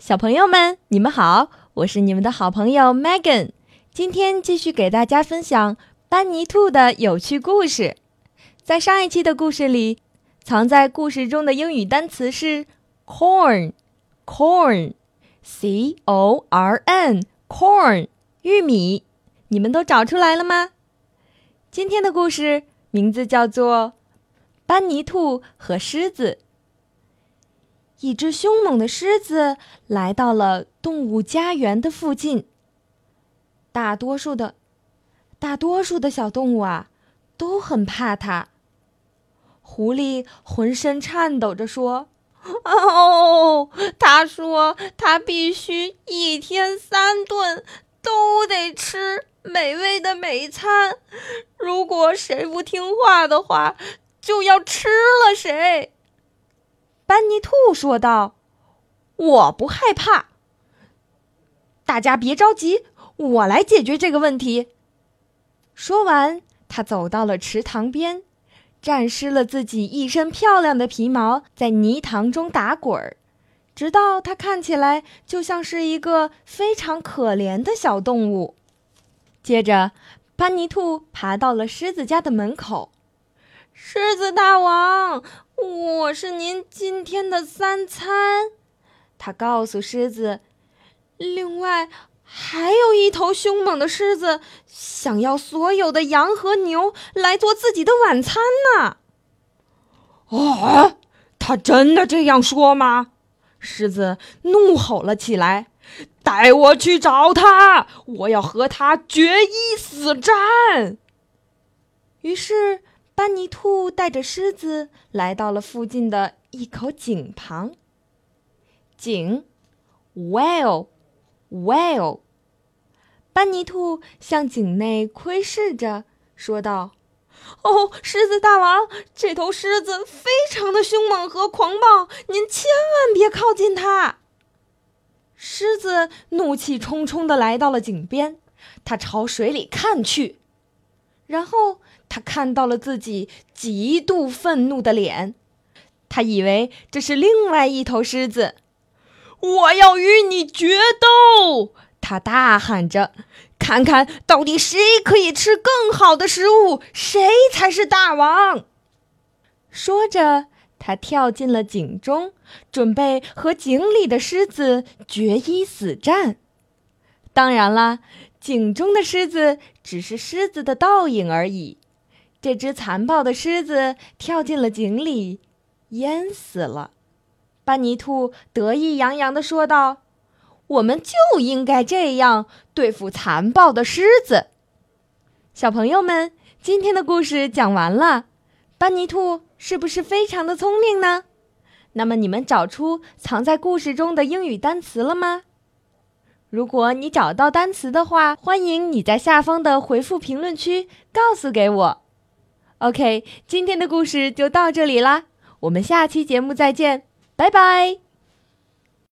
小朋友们，你们好，我是你们的好朋友 Megan。今天继续给大家分享班尼兔的有趣故事。在上一期的故事里，藏在故事中的英语单词是 corn，corn，c o r n，corn，玉米。你们都找出来了吗？今天的故事名字叫做《班尼兔和狮子》。一只凶猛的狮子来到了动物家园的附近。大多数的，大多数的小动物啊，都很怕它。狐狸浑身颤抖着说：“哦，他说他必须一天三顿都得吃美味的美餐，如果谁不听话的话，就要吃了谁。”班尼兔说道：“我不害怕，大家别着急，我来解决这个问题。”说完，他走到了池塘边，沾湿了自己一身漂亮的皮毛，在泥塘中打滚儿，直到它看起来就像是一个非常可怜的小动物。接着，班尼兔爬到了狮子家的门口，狮子大王。我是您今天的三餐，他告诉狮子。另外，还有一头凶猛的狮子想要所有的羊和牛来做自己的晚餐呢。啊！他真的这样说吗？狮子怒吼了起来：“带我去找他！我要和他决一死战！”于是。班尼兔带着狮子来到了附近的一口井旁。井，well，well。班尼兔向井内窥视着，说道：“哦，狮子大王，这头狮子非常的凶猛和狂暴，您千万别靠近它。”狮子怒气冲冲地来到了井边，它朝水里看去，然后。他看到了自己极度愤怒的脸，他以为这是另外一头狮子。我要与你决斗！他大喊着：“看看到底谁可以吃更好的食物，谁才是大王！”说着，他跳进了井中，准备和井里的狮子决一死战。当然啦，井中的狮子只是狮子的倒影而已。这只残暴的狮子跳进了井里，淹死了。班尼兔得意洋洋地说道：“我们就应该这样对付残暴的狮子。”小朋友们，今天的故事讲完了。班尼兔是不是非常的聪明呢？那么你们找出藏在故事中的英语单词了吗？如果你找到单词的话，欢迎你在下方的回复评论区告诉给我。OK，今天的故事就到这里啦，我们下期节目再见，拜拜。